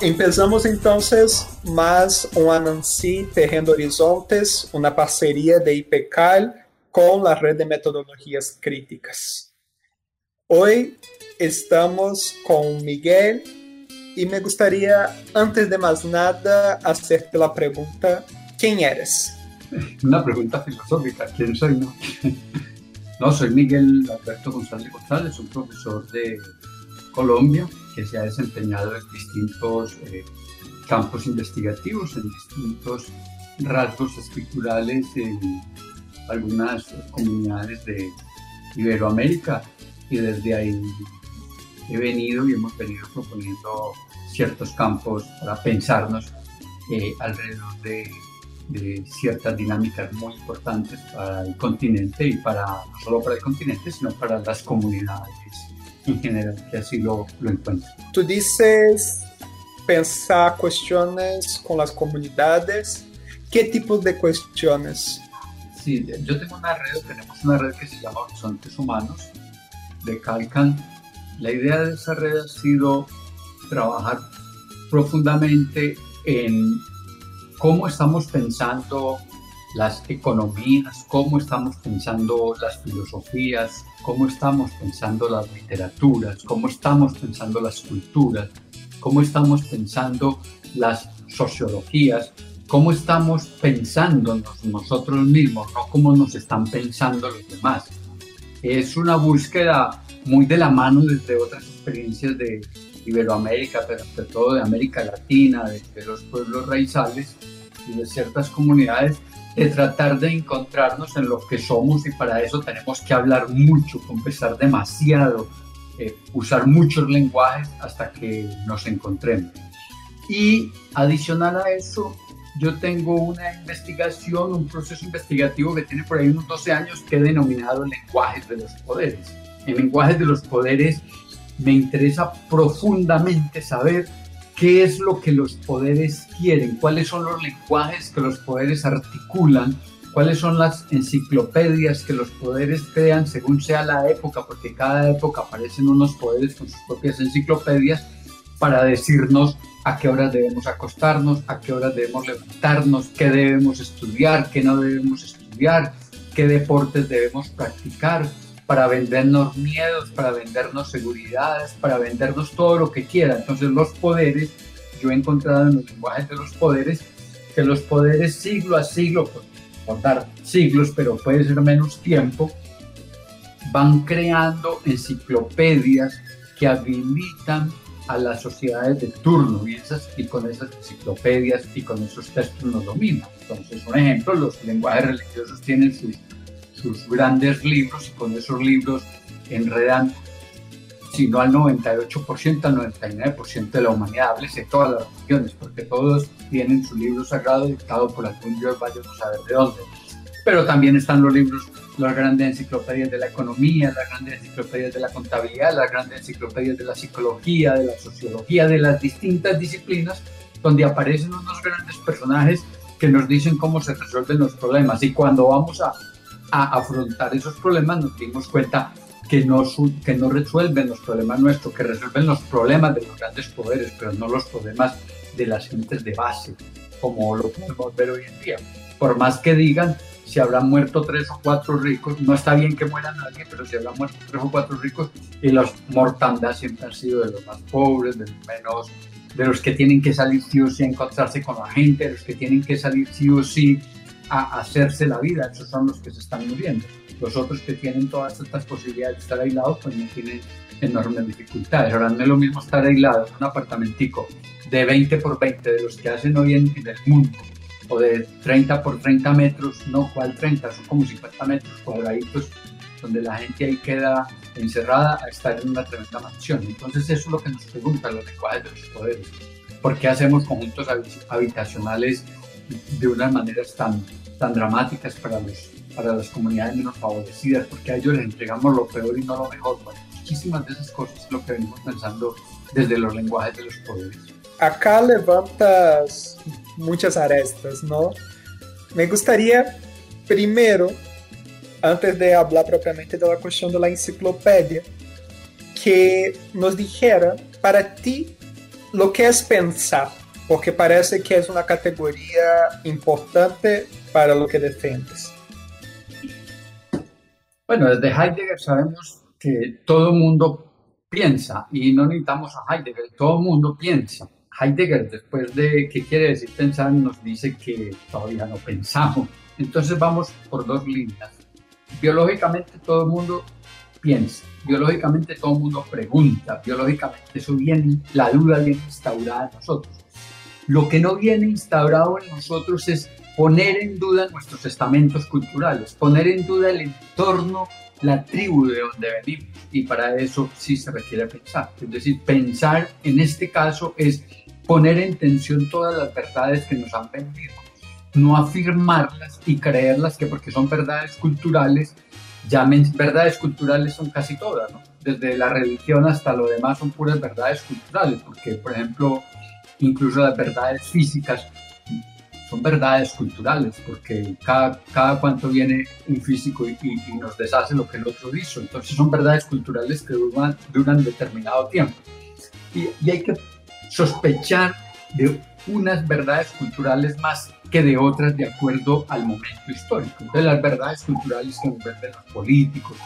Empezamos entonces más un Anansi Terreno Horizontes, una parcería de IPECAL con la red de metodologías críticas. Hoy estamos con Miguel y me gustaría, antes de más nada, hacerte la pregunta, ¿quién eres? Una pregunta filosófica, ¿quién soy? No, no soy Miguel Alberto González González, un profesor de Colombia que se ha desempeñado en distintos eh, campos investigativos, en distintos rasgos escriturales en algunas comunidades de Iberoamérica. Y desde ahí he venido y hemos venido proponiendo ciertos campos para pensarnos eh, alrededor de, de, ciertas dinámicas muy importantes para el continente y para no solo para el continente, sino para las comunidades en general, que así lo, lo encuentro. Tú dices pensar cuestiones con las comunidades. ¿Qué tipo de cuestiones? Sí, yo tengo una red, tenemos una red que se llama Horizontes Humanos de Calcan la idea de esa red ha sido trabajar profundamente en cómo estamos pensando las economías, cómo estamos pensando las filosofías, cómo estamos pensando las literaturas, cómo estamos pensando las culturas, cómo estamos pensando las sociologías, cómo estamos pensando nosotros mismos, no cómo nos están pensando los demás. Es una búsqueda muy de la mano desde otras experiencias de Iberoamérica, pero sobre todo de América Latina, de, los pueblos raizales y de ciertas comunidades, de tratar de encontrarnos en lo que somos y para eso tenemos que hablar mucho, confesar demasiado, eh, usar muchos lenguajes hasta que nos encontremos. Y adicional a eso, yo tengo una investigación, un proceso investigativo que tiene por ahí unos 12 años que he denominado lenguajes de los poderes en lenguajes de los poderes, me interesa profundamente saber qué es lo que los poderes quieren, cuáles son los lenguajes que los poderes articulan, cuáles son las enciclopedias que los poderes crean según sea la época, porque cada época aparecen unos poderes con sus propias enciclopedias para decirnos a qué horas debemos acostarnos, a qué horas debemos levantarnos, qué debemos estudiar, qué no debemos estudiar, qué deportes debemos practicar, para vendernos miedos, para vendernos seguridades, para vendernos todo lo que quiera. Entonces los poderes, yo he encontrado en los lenguajes de los poderes, que los poderes siglo a siglo, por, dar siglos, pero puede ser menos tiempo, van creando enciclopedias que habilitan a las sociedades de turno y, esas, y con esas enciclopedias y con esos textos nos dominan. Entonces, un ejemplo, los lenguajes religiosos tienen sus sus grandes libros y con esos libros enredan, si no al 98%, al 99% de la humanidad, hables de todas las religiones, porque todos tienen su libro sagrado dictado por algún dios, vaya a saber de dónde. Pero también están los libros, las grandes enciclopedias de la economía, las grandes enciclopedias de la contabilidad, las grandes enciclopedias de la psicología, de la sociología, de las distintas disciplinas, donde aparecen unos grandes personajes que nos dicen cómo se resuelven los problemas. Y cuando vamos a a afrontar esos problemas, nos dimos cuenta que no, que no resuelven los problemas nuestros, que resuelven los problemas de los grandes poderes, pero no los problemas de las gentes de base, como lo podemos ver hoy en día. Por más que digan, si habrán muerto tres o cuatro ricos, no está bien que muera nadie, pero si habrán muerto tres o cuatro ricos, y los mortandad siempre han sido de los más pobres, de los menos, de los que tienen que salir sí o sí a encontrarse con la gente, de los que tienen que salir sí o sí a hacerse la vida, esos son los que se están muriendo. Los otros que tienen todas estas posibilidades de estar aislados, pues no tienen enormes dificultades. Ahora no es lo mismo estar aislado en un apartamentico de 20 por 20 de los que hacen hoy en, en el mundo, o de 30 por 30 metros, no, ¿cuál 30? Son como 50 metros cuadraditos, donde la gente ahí queda encerrada a estar en una tremenda mansión. Entonces eso es lo que nos preguntan los lenguajes de los poderes. ¿Por qué hacemos conjuntos habitacionales de unas maneras tan, tan dramáticas para, los, para las comunidades menos favorecidas? Porque a ellos les entregamos lo peor y no lo mejor. Bueno, muchísimas de esas cosas es lo que venimos pensando desde los lenguajes de los poderes. Acá levantas muchas arestas, ¿no? Me gustaría primero antes de hablar propriamente de la cuestión de la enciclopedia, que nos dijera para ti lo que es pensar, porque parece que es una categoría importante para lo que defiendes. Bueno, desde Heidegger sabemos que todo mundo piensa y no necesitamos a Heidegger, todo mundo piensa. Heidegger, después de qué quiere decir pensar, nos dice que todavía no pensamos. Entonces vamos por dos líneas biológicamente todo el mundo piensa, biológicamente todo el mundo pregunta, biológicamente eso viene, la duda viene instaurada en nosotros. Lo que no viene instaurado en nosotros es poner en duda nuestros estamentos culturales, poner en duda el entorno, la tribu de donde venimos. Y para eso sí se requiere pensar. Es decir, pensar en este caso es poner en tensión todas las verdades que nos han vendido no afirmarlas y creerlas que porque son verdades culturales, llamen verdades culturales son casi todas, ¿no? Desde la religión hasta lo demás son puras verdades culturales, porque por ejemplo, incluso las verdades físicas son verdades culturales, porque cada, cada cuanto viene un físico y, nos deshace lo que el otro hizo, entonces son verdades culturales que duran, determinado tiempo. Y, hay que sospechar de unas verdades culturales más que de otras de acuerdo al momento histórico. Entonces las verdades culturales que nos venden los políticos,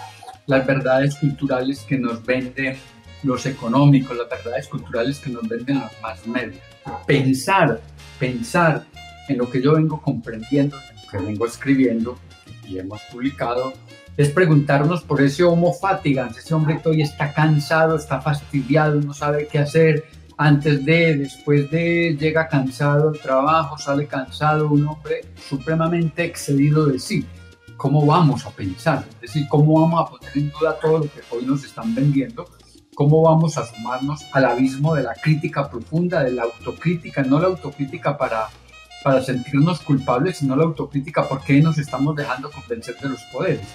las verdades culturales que nos venden los económicos, las verdades culturales que nos venden los más medios. Pensar, pensar en lo que yo vengo comprendiendo, en lo que vengo escribiendo y hemos publicado, es preguntarnos por ese homo fatigans, ese hombre que hoy está cansado, está fastidiado, no sabe qué hacer, antes de, después de, llega cansado al trabajo, sale cansado, un hombre supremamente excedido de sí. ¿Cómo vamos a pensar? Es decir, ¿cómo vamos a poner en duda todo lo que hoy nos están vendiendo? ¿Cómo vamos a sumarnos al abismo de la crítica profunda, de la autocrítica? No la autocrítica para, para sentirnos culpables, sino la autocrítica porque nos estamos dejando convencer de los poderes.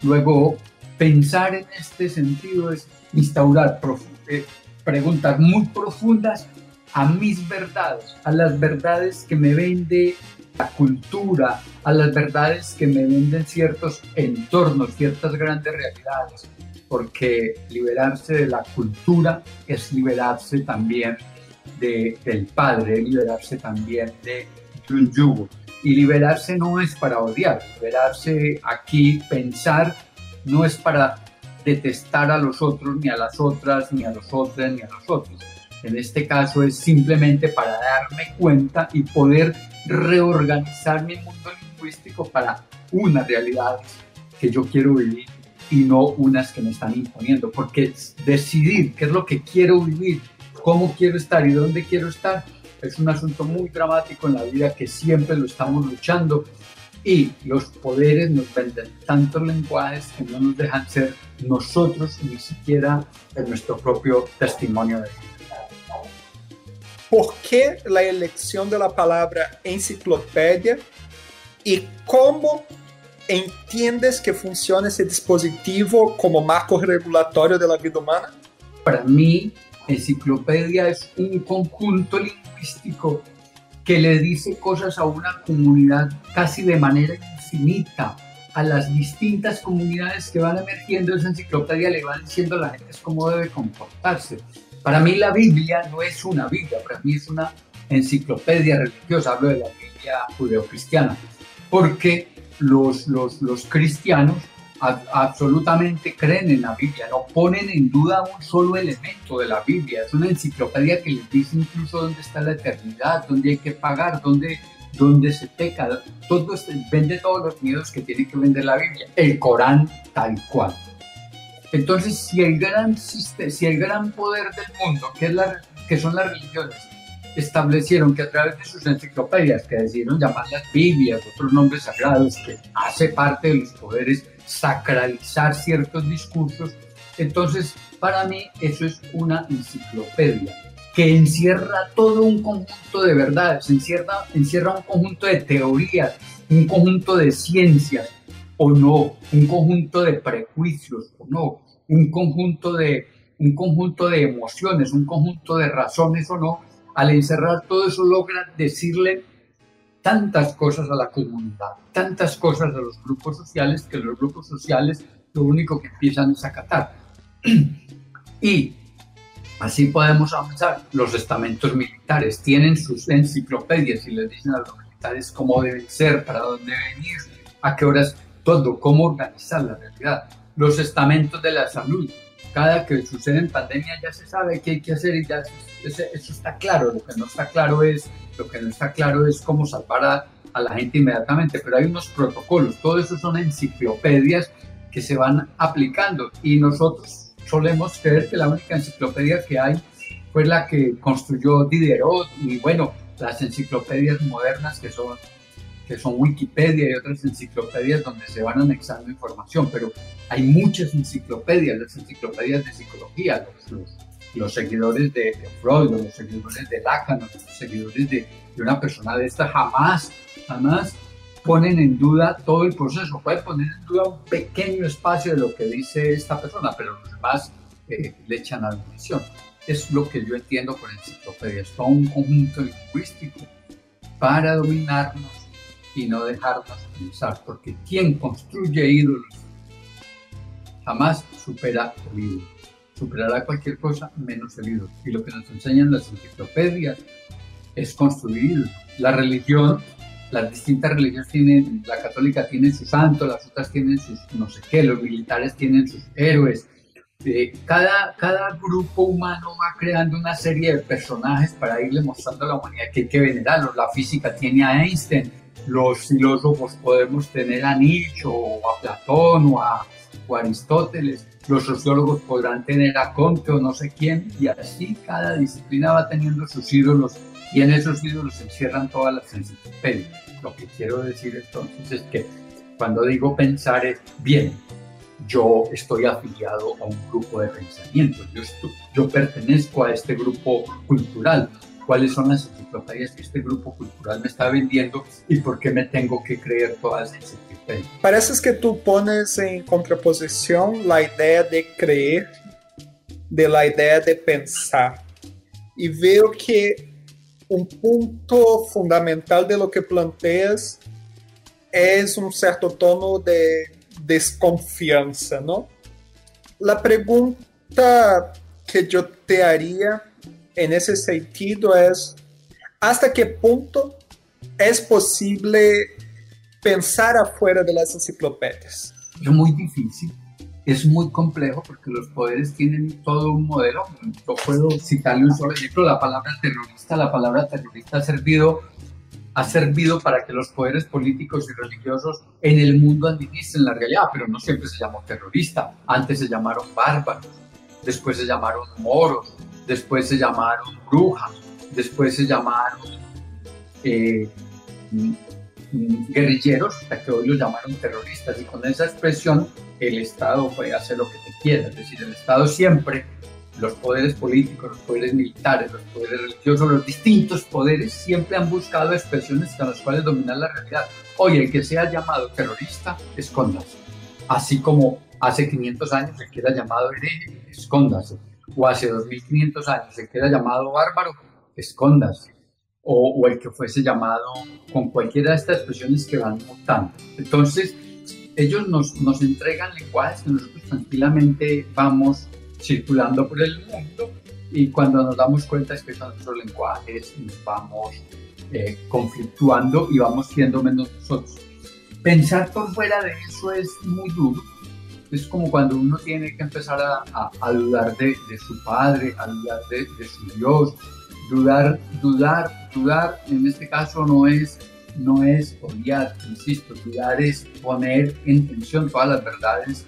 Luego, pensar en este sentido es instaurar eh, preguntas muy profundas a mis verdades, a las verdades que me vende la cultura, a las verdades que me venden ciertos entornos, ciertas grandes realidades, porque liberarse de la cultura es liberarse también de, del padre, liberarse también de, de un yugo. Y liberarse no es para odiar, liberarse aquí, pensar, no es para detestar a los otros, ni a las otras, ni a los otros, ni a los otros. En este caso es simplemente para darme cuenta y poder reorganizar mi mundo lingüístico para unas realidades que yo quiero vivir y no unas que me están imponiendo. Porque decidir qué es lo que quiero vivir, cómo quiero estar y dónde quiero estar, es un asunto muy dramático en la vida que siempre lo estamos luchando y los poderes nos venden tantos lenguajes que no nos dejan ser nosotros ni siquiera en nuestro propio testimonio de vida. ¿Por qué la elección de la palabra enciclopedia y cómo entiendes que funciona ese dispositivo como marco regulatorio de la vida humana? Para mí, enciclopedia es un conjunto lingüístico que le dice cosas a una comunidad casi de manera infinita. A las distintas comunidades que van emergiendo esa enciclopedia le van diciendo a la gente cómo debe comportarse. Para mí la Biblia no es una Biblia, para mí es una enciclopedia religiosa, hablo de la Biblia judeocristiana, porque los, los, los cristianos absolutamente creen en la Biblia, no ponen en duda un solo elemento de la Biblia. Es una enciclopedia que les dice incluso dónde está la eternidad, dónde hay que pagar, dónde, donde se peca, todo este, vende todos los miedos que tiene que vender la Biblia, el Corán tal cual. Entonces, si el gran, si el gran poder del mundo, que, es la, que son las religiones, establecieron que a través de sus enciclopedias, que decidieron llamarlas Biblias, otros nombres sagrados, que hace parte de los poderes sacralizar ciertos discursos, entonces para mí eso es una enciclopedia que encierra todo un conjunto de verdades, encierra, encierra un conjunto de teorías, un conjunto de ciencias o no, un conjunto de prejuicios o no, un conjunto de, un conjunto de emociones, un conjunto de razones o no, al encerrar todo eso logra decirle tantas cosas a la comunidad, tantas cosas a los grupos sociales, que los grupos sociales lo único que empiezan es acatar. y así podemos avanzar. Los estamentos militares tienen sus enciclopedias y les dicen a los militares cómo deben ser, para dónde venir, a qué horas, todo, cómo organizar la realidad. Los estamentos de la salud cada que sucede en pandemia ya se sabe qué hay que hacer y ya eso, está claro. Lo que no está claro es lo que no está claro es cómo salvar a, a, la gente inmediatamente. Pero hay unos protocolos. Todo eso son enciclopedias que se van aplicando y nosotros solemos creer que la única enciclopedia que hay fue la que construyó Diderot y bueno las enciclopedias modernas que son que son Wikipedia y otras enciclopedias donde se van anexando información, pero hay muchas enciclopedias, las enciclopedias de psicología, los, seguidores de, Freud, los seguidores de Lacan, los seguidores de, de, una persona de esta jamás, jamás ponen en duda todo el proceso, pueden poner en duda un pequeño espacio de lo que dice esta persona, pero los demás eh, le echan a la admisión. Es lo que yo entiendo por enciclopedia, es todo un conjunto lingüístico para dominarnos y no dejarnos pensar, porque quien construye ídolos jamás supera el ídolo. Superará cualquier cosa menos el ídolo. Y lo que nos enseñan las enciclopedias es construir La religión, las distintas religiones tienen, la católica tiene sus santos, las otras tienen sus no sé qué, los militares tienen sus héroes. Eh, cada, cada grupo humano va creando una serie de personajes para irle mostrando a la humanidad que hay que venerarlos. La física tiene a Einstein, los filósofos podemos tener a Nietzsche o a Platón o a, Aristóteles, los sociólogos podrán tener a Comte o no sé quién, y así cada disciplina va teniendo sus ídolos y en esos ídolos se encierran todas las enciclopedias. Lo que quiero decir entonces es que cuando digo pensar es bien, yo estoy afiliado a un grupo de pensamiento, yo, yo pertenezco a este grupo cultural, cuáles son las enciclopedias que este grupo cultural me está vendiendo y por qué me tengo que creer todas esas enciclopedias. Parece que tú pones en contraposición la idea de creer de la idea de pensar. Y veo que un punto fundamental de lo que planteas es un cierto tono de desconfianza, ¿no? La pregunta que yo te haría en ese sentido es hasta qué punto es posible pensar afuera de las enciclopedias. Es muy difícil, es muy complejo porque los poderes tienen todo un modelo. Yo puedo citarle un solo ejemplo, la palabra terrorista. La palabra terrorista ha servido, ha servido para que los poderes políticos y religiosos en el mundo administren la realidad, pero no siempre se llamó terrorista. Antes se llamaron bárbaros, después se llamaron moros, después se llamaron brujas, después se llamaron eh, guerrilleros, hasta que hoy los llamaron terroristas. Y con esa expresión el Estado puede hacer lo que te quiera. Es decir, el Estado siempre, los poderes políticos, los poderes militares, los poderes religiosos, los distintos poderes, siempre han buscado expresiones con las cuales dominar la realidad. Hoy el que sea llamado terrorista, escóndase. Así como hace 500 años el que era llamado hereje, escóndase o hace 2500 años el que era llamado bárbaro, escóndase. O, el que fuese llamado con cualquiera de estas expresiones que van mutando. Entonces, ellos nos, nos entregan lenguajes que nosotros tranquilamente vamos circulando por el mundo y cuando nos damos cuenta es que son nuestros lenguajes nos vamos eh, conflictuando y vamos siendo menos nosotros. Pensar por fuera de eso es muy duro es como cuando uno tiene que empezar a, dudar de, su padre, a dudar de, su Dios. Dudar, dudar, dudar, en este caso no es no odiar, insisto, odiar es poner en tensión todas las verdades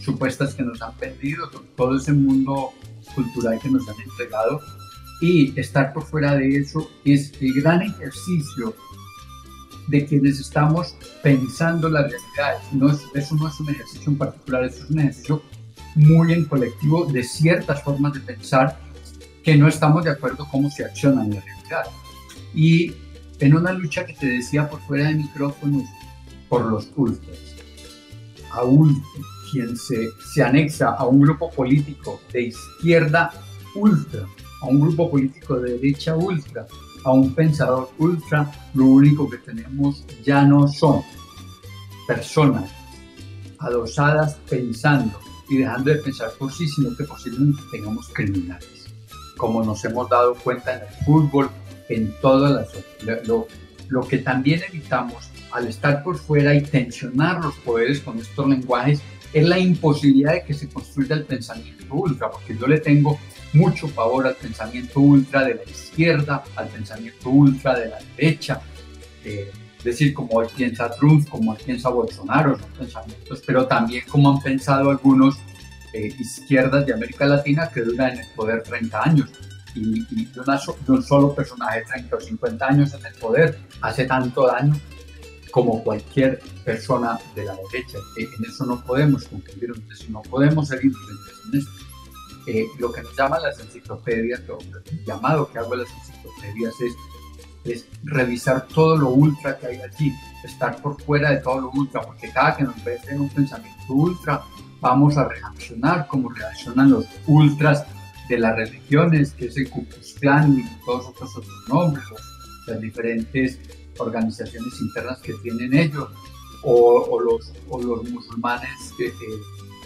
supuestas que nos han vendido, todo ese mundo cultural que nos han entregado y estar por fuera de eso es el gran ejercicio de quienes estamos pensando la realidad. No es, eso no es un ejercicio en particular, eso es un ejercicio muy en colectivo de ciertas formas de pensar que no estamos de acuerdo cómo se acciona en la realidad. Y en una lucha que te decía por fuera de micrófonos por los ultras, aún quien se, se anexa a un grupo político de izquierda ultra, a un grupo político de derecha ultra, a un pensador ultra, lo único que tenemos ya no son personas adosadas pensando y dejando de pensar por sí, sino que posiblemente tengamos criminales, como nos hemos dado cuenta en el fútbol, en todas las... Lo, lo que también evitamos al estar por fuera y tensionar los poderes con estos lenguajes es la imposibilidad de que se construya el pensamiento ultra, porque yo le tengo mucho favor al pensamiento ultra de la izquierda, al pensamiento ultra de la derecha, es decir, como hoy piensa Trump, como hoy piensa Bolsonaro, son pensamientos, pero también como han pensado algunos eh, izquierdas de América Latina que duran en el poder 30 años. Y, un solo personaje 30 o 50 años en el poder hace tanto daño como cualquier persona de la derecha. En eso no podemos concluir, no podemos ser influyentes en esto. Eh, lo que nos llaman las enciclopedias, lo, el llamado que hago a las enciclopedias es, revisar todo lo ultra que hay allí, estar por fuera de todo lo ultra, porque cada que nos en un pensamiento ultra, vamos a reaccionar como reaccionan los ultras de las religiones, que es el Ku y todos otros otros nombres, las diferentes organizaciones internas que tienen ellos, o, los, o los musulmanes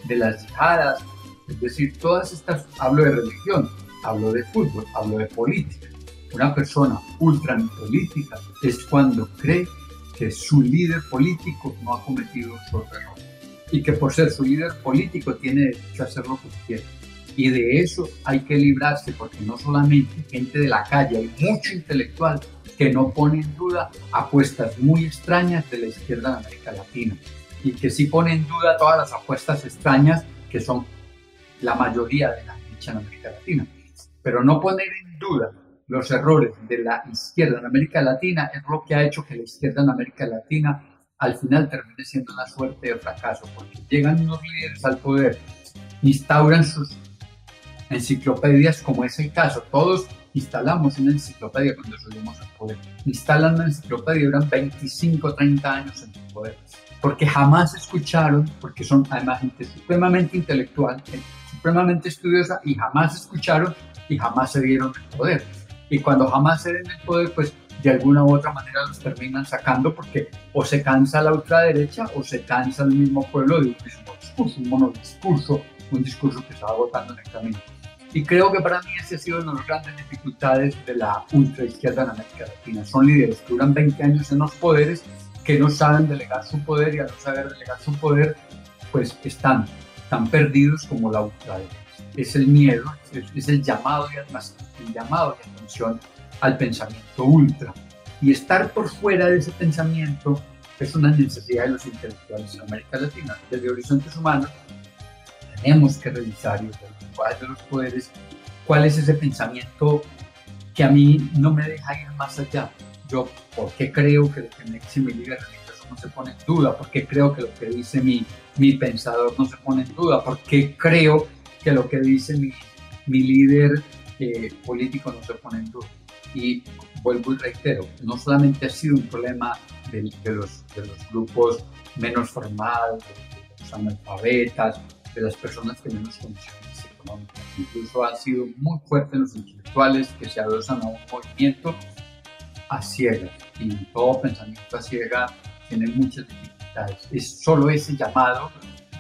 de las yihadas, es decir, todas estas, hablo de religión, hablo de fútbol, hablo de política. Una persona ultra política es cuando cree que su líder político no ha cometido solo error y que por ser su líder político tiene derecho a hacer lo que. Y de eso hay que librarse porque no solamente gente de la calle, hay mucho intelectual que no pone en duda apuestas muy extrañas de la izquierda en América Latina y que sí pone en duda todas las apuestas extrañas que son la mayoría de la derecha en América Latina. Pero no poner en duda los errores de la izquierda en América Latina es lo que ha hecho que la izquierda en América Latina al final termine siendo una suerte de fracaso, porque llegan unos líderes al poder, instauran sus enciclopedias, como es el caso, todos instalamos una enciclopedia cuando subimos al poder, instalan una enciclopedia, duran 25, 30 años en el poder, porque jamás escucharon, porque son además gente supremamente intelectual, supremamente estudiosa y jamás escucharon y jamás se dieron el poder. Y cuando jamás se den el poder, pues de alguna u otra manera los terminan sacando porque o se cansa la ultraderecha o se cansa el mismo pueblo de un mismo discurso, un monodiscurso, un discurso que se va agotando en el camino. Y creo que para mí ese ha sido una de las grandes dificultades de la ultraizquierda en América Latina. Son líderes que duran 20 años en los poderes, que no saben delegar su poder y al no saber delegar su poder, pues están tan perdidos como la ultraderecha. Es el miedo, es, el llamado y el llamado de atención al pensamiento ultra. Y estar por fuera de ese pensamiento es una necesidad de los intelectuales en América Latina. Desde Horizontes Humanos tenemos que revisar y de los poderes, cuál es ese pensamiento que a mí no me deja ir más allá. Yo, ¿por qué creo que lo que me no se pone en duda? ¿Por qué creo que lo que dice mi, mi pensador no se pone en duda? ¿Por qué creo que lo que dice mi, mi líder eh, político no se pone en duda? Y vuelvo y reitero, no solamente ha sido un problema de, los, de los grupos menos formados, de los analfabetas, de las personas que menos conocen Incluso ha sido muy fuerte en los intelectuales que se adosan a un movimiento a ciegas y todo pensamiento a ciega tiene muchas dificultades. Es solo ese llamado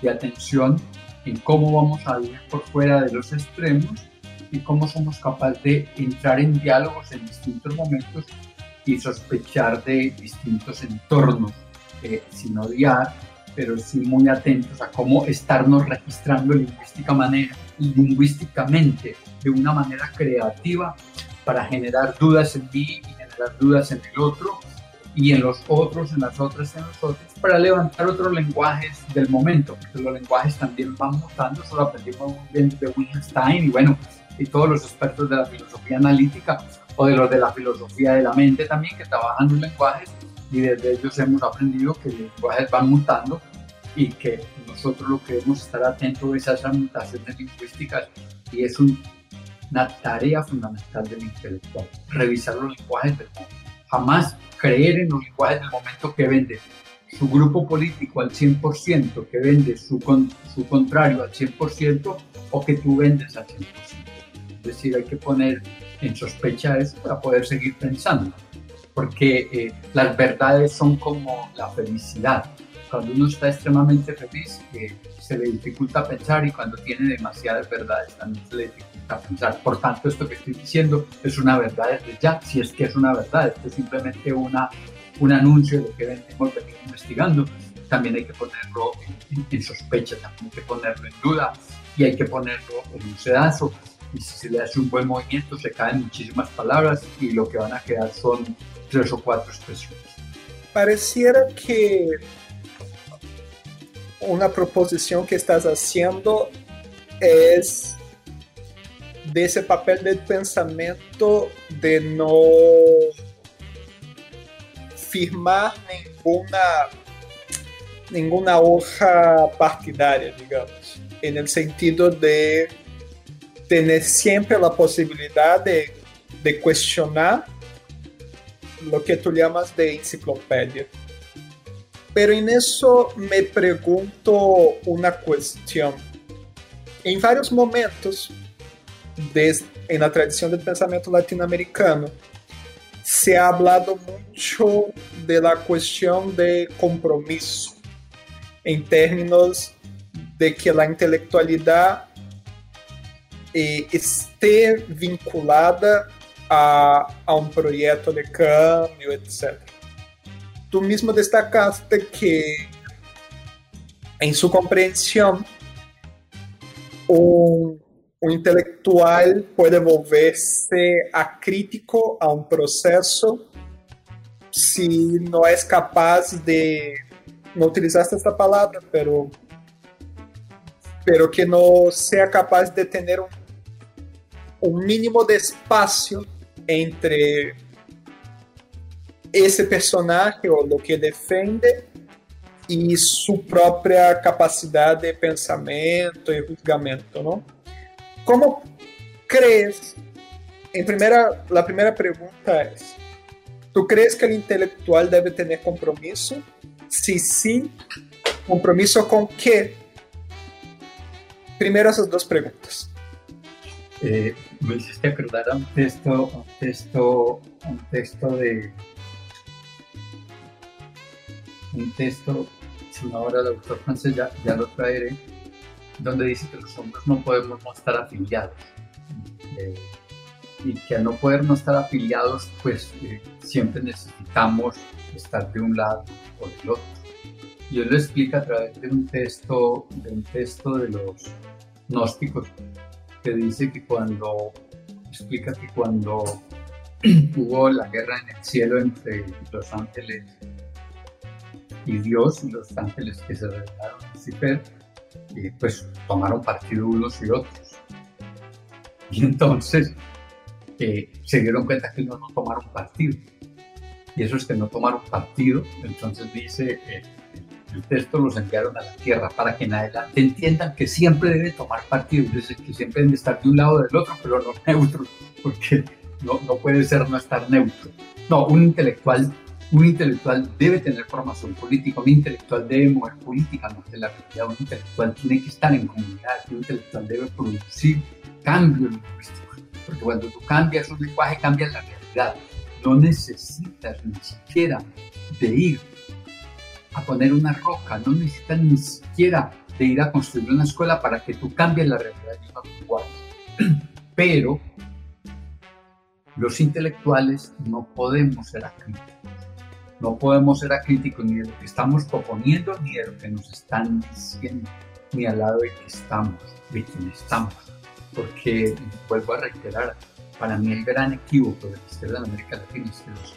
de atención en cómo vamos a vivir por fuera de los extremos y cómo somos capaces de entrar en diálogos en distintos momentos y sospechar de distintos entornos, eh, sin odiar, pero sí muy atentos a cómo estarnos registrando lingüística manera, lingüísticamente de una manera creativa para generar dudas en mí y generar dudas en el otro y en los otros, en las otras, en los otros, para levantar otros lenguajes del momento, porque los lenguajes también van mutando, eso lo aprendimos bien de Wittgenstein y bueno, y todos los expertos de la filosofía analítica o de los de la filosofía de la mente también que trabajan los lenguajes y desde ellos hemos aprendido que los lenguajes van mutando y que nosotros lo que debemos estar atentos es a esas mutaciones lingüísticas y es una tarea fundamental del intelectual, revisar los lenguajes del mundo. Jamás creer en los lenguajes del momento que vende su grupo político al 100%, que vende su, su contrario al 100% o que tú vendes al 100%. Es decir, hay que poner en sospecha eso para poder seguir pensando, porque eh, las verdades son como la felicidad cuando uno está extremadamente feliz eh, se le dificulta pensar y cuando tiene demasiadas verdades también se le dificulta pensar. Por tanto, esto que estoy diciendo es una verdad desde ya, si es que es una verdad, esto es simplemente una, un anuncio de lo que venimos investigando. También hay que ponerlo en, sospecha, también hay que ponerlo en duda y hay que ponerlo en un sedazo. Y si se le hace un buen movimiento, se caen muchísimas palabras y lo que van a quedar son tres o cuatro expresiones. Pareciera que una proposición que estás haciendo es de ese papel del pensamiento de no firmar ninguna ninguna hoja partidaria, digamos, en el sentido de tener siempre la posibilidad de, de cuestionar lo que tú llamas de enciclopedia. Pero en eso me pregunto una cuestión. En varios momentos, desde, en la tradición del pensamiento latinoamericano, se ha hablado mucho de la cuestión de compromiso, en términos de que la intelectualidad eh, esté vinculada a, a un proyecto de cambio, etc tú mismo destacaste que en su comprensión un, un intelectual puede volverse acrítico a un proceso si no es capaz de, no utilizaste esta palabra, pero, pero que no sea capaz de tener un, un mínimo de espacio entre esse personagem do que defende e sua própria capacidade de pensamento e julgamento, não? Como crees? Em primeira, a primeira pergunta é: tu crees que o intelectual deve ter compromisso? Se sim, compromisso com que? Primeiro essas duas perguntas. Eh, me hiciste acordar a un texto, un texto, un texto de un texto, si no ahora el autor francés ya, ya, lo traeré, donde dice que los hombres no podemos no estar afiliados. Eh, y que al no poder no estar afiliados, pues eh, siempre necesitamos estar de un lado o del otro. Y él lo explica a través de un texto, de un texto de los gnósticos, que dice que cuando, explica que cuando hubo la guerra en el cielo entre los ángeles y Dios y los ángeles que se revelaron a Lucifer, y pues tomaron partido unos y otros. Y entonces eh, se dieron cuenta que unos no tomaron partido. Y esos que no tomaron partido, entonces dice eh, el texto, los enviaron a la tierra para que en adelante entiendan que siempre deben tomar partido, es decir, que siempre deben estar de un lado o del otro, pero no neutros, porque no, no puede ser no estar neutro. No, un intelectual un intelectual debe tener formación política, un intelectual debe mover políticamente la realidad, un intelectual tiene que estar en comunidad, un intelectual debe producir cambios porque cuando tú cambias un lenguaje, cambias la realidad. No necesitas ni siquiera de ir a poner una roca, no necesitas ni siquiera de ir a construir una escuela para que tú cambies la realidad de un lenguaje. Pero los intelectuales no podemos ser acríticos no podemos ser acríticos ni de lo que estamos proponiendo, ni de lo que nos están diciendo, ni al lado de que estamos, de quien estamos. Porque, vuelvo a reiterar, para mí el gran equívoco de la izquierda de América Latina es que los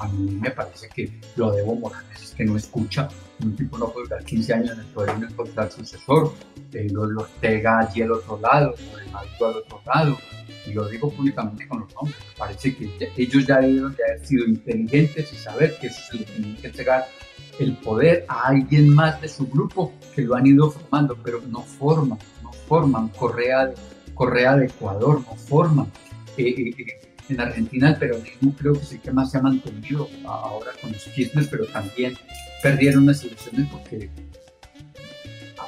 a mí me parece que lo debo Morales es que no escucha, un tipo no puede durar 15 años en el poder y no encontrar sucesor, eh, lo, lo Ortega allí al otro lado, lo al otro lado, y lo digo públicamente con los nombres, parece que ellos ya deben de haber sido inteligentes y saber que se les tiene que entregar el poder a alguien más de su grupo que lo han ido formando, pero no forman, no forman. Correa de, Correa de Ecuador no forman. Eh, eh, eh, en Argentina el peronismo creo que es el que más se ha mantenido ahora con los chismes, pero también perdieron las elecciones porque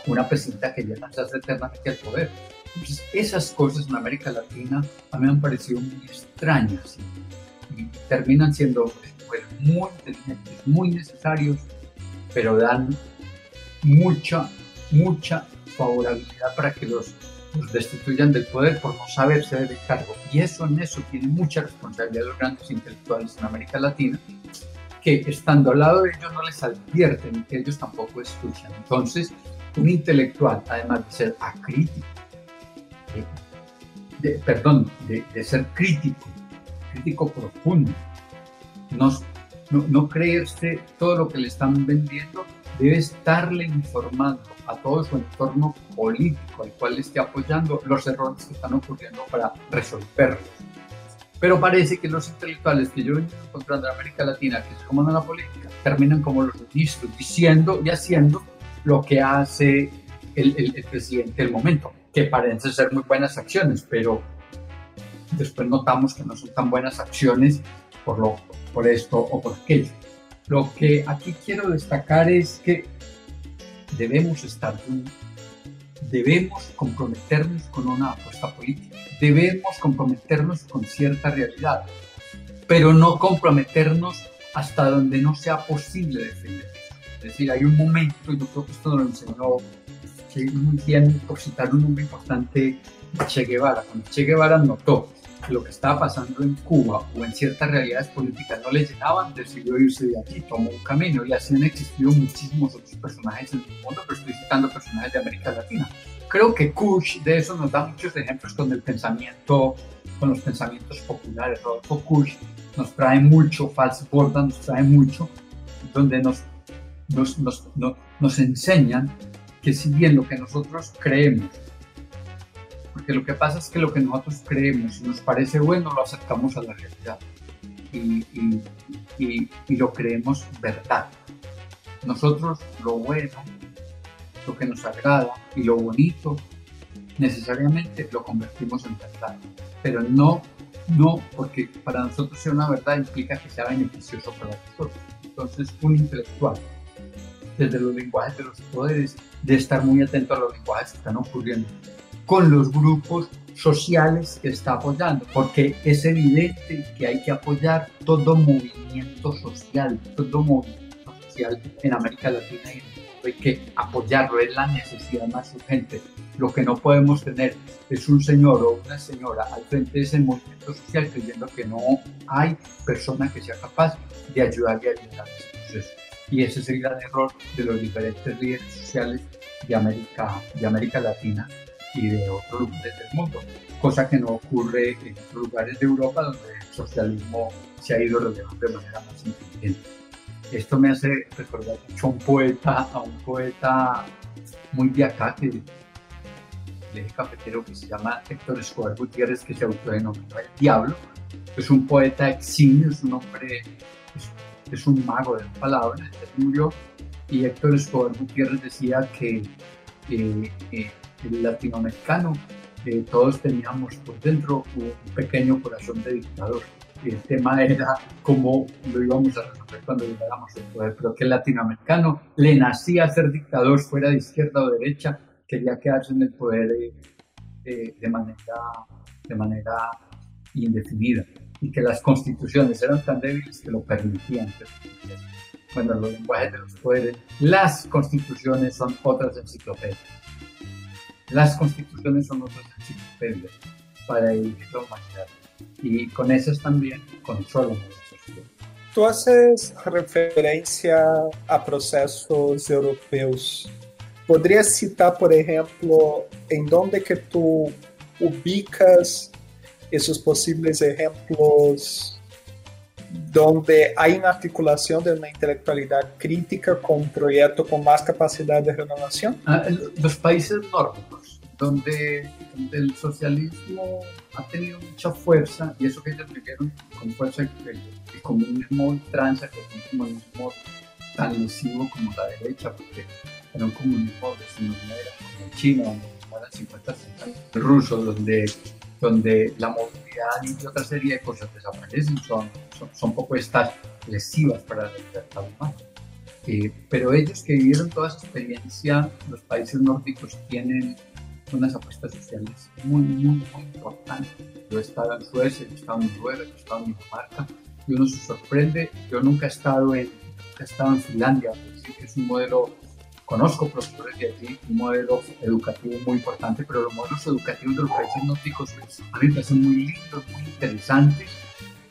una presidenta quería lanzarse eternamente al poder. Entonces, esas cosas en América Latina a mí me han parecido muy extrañas y, terminan siendo muy inteligentes, muy necesarios, pero dan mucha, mucha favorabilidad para que los, los destituyan del poder por no saberse del cargo. Y eso en eso tiene mucha responsabilidad los grandes intelectuales en América Latina, que estando al lado de ellos no les advierten que ellos tampoco escuchan. Entonces, un intelectual, además de ser acrítico, perdón, de, ser crítico, crítico profundo, no, no, no creerse todo lo que le están vendiendo, debe estarle informando a todo su entorno político al cual esté apoyando los errores que están ocurriendo para resolverlos. Pero parece que los intelectuales que yo he encontrando en América Latina, que se coman a la política, terminan como los ministros, diciendo y haciendo lo que hace el, el, el presidente del momento, que parecen ser muy buenas acciones, pero después notamos que no son tan buenas acciones por, lo, por esto o por aquello. Lo que aquí quiero destacar es que debemos estar debemos comprometernos con una apuesta política, debemos comprometernos con cierta realidad, pero no comprometernos hasta donde no sea posible defender. Es decir, hay un momento, y yo creo que esto nos lo enseñó muy bien, por citar un nombre importante, Che Guevara. Cuando Che Guevara notó lo que estaba pasando en Cuba o en ciertas realidades políticas no le llegaban, decidió irse de allí, tomó un camino y así han existido muchísimos otros personajes en el mundo, pero estoy citando personajes de América Latina. Creo que Kush de eso nos da muchos ejemplos con el pensamiento, con los pensamientos populares. Rodolfo Kush nos trae mucho, Fals Borda nos trae mucho, donde nos, nos, nos, nos, nos enseñan que si bien lo que nosotros creemos porque lo que pasa es que lo que nosotros creemos y nos parece bueno lo acercamos a la realidad y, y, lo creemos verdad. Nosotros lo bueno, lo que nos agrada y lo bonito, necesariamente lo convertimos en verdad, pero no, no porque para nosotros ser una verdad implica que sea beneficioso para nosotros. Entonces, un intelectual, desde los lenguajes de los poderes, de estar muy atento a los lenguajes que están ocurriendo con los grupos sociales que está apoyando, porque es evidente que hay que apoyar todo movimiento social, todo movimiento social en América Latina y hay que apoyarlo, es la necesidad más urgente. Lo que no podemos tener es un señor o una señora al frente de ese movimiento social creyendo que no hay persona que sea capaz de ayudar y ayudar a ese proceso. Y ese es el gran error de los diferentes líderes sociales de América, de América Latina y de otros lugares del mundo, cosa que no ocurre en otros lugares de Europa donde el socialismo se ha ido relevando de manera más inteligente. Esto me hace recordar mucho a un poeta, a un poeta muy de acá, que de cafetero que se llama Héctor Escobar Gutiérrez, que se autodenomina el Diablo. Es un poeta eximio, es un hombre, es, es un mago de la palabra, murió. Y Héctor Escobar Gutiérrez decía que eh, eh, latinoamericano, eh, todos teníamos por dentro un pequeño corazón de dictador. El tema era cómo lo íbamos a resolver cuando llegáramos al poder, pero que el latinoamericano le nacía ser dictador, fuera de izquierda o derecha, quería quedarse en el poder eh, de, manera, de manera indefinida y que las constituciones eran tan débiles que lo permitían. Bueno, los lenguajes de los poderes, las constituciones son otras enciclopedias las constituciones son otras enciclopedias para dirigir la humanidad y con esas también controlan la sociedad. Tu haces referência a processos europeus. Poderias citar, por exemplo, em onde que tu ubicas esses possíveis exemplos donde hay una articulación de una intelectualidad crítica con un proyecto con más capacidad de renovación? Ah, los países nórdicos, donde, el socialismo ha tenido mucha fuerza, y eso que ellos vivieron con fuerza, el, el comunismo tranza, que es un comunismo tan lesivo como la derecha, porque era un comunismo de era como China, donde eran 50 el ruso, donde, donde la movilidad y otra serie de cosas desaparecen, son, son, propuestas lesivas para la libertad humana. Eh, pero ellos que vivieron toda esa experiencia, los países nórdicos tienen unas apuestas sociales muy, muy, muy importantes. Yo he estado en Suecia, he estado en Noruega, he estado en Dinamarca, y uno se sorprende. Yo nunca he estado en, nunca he estado en Finlandia, que es un modelo conozco profesores de allí, un modelo educativo muy importante, pero los modelos educativos de los países nórdicos a mí me parecen muy lindos, muy interesantes,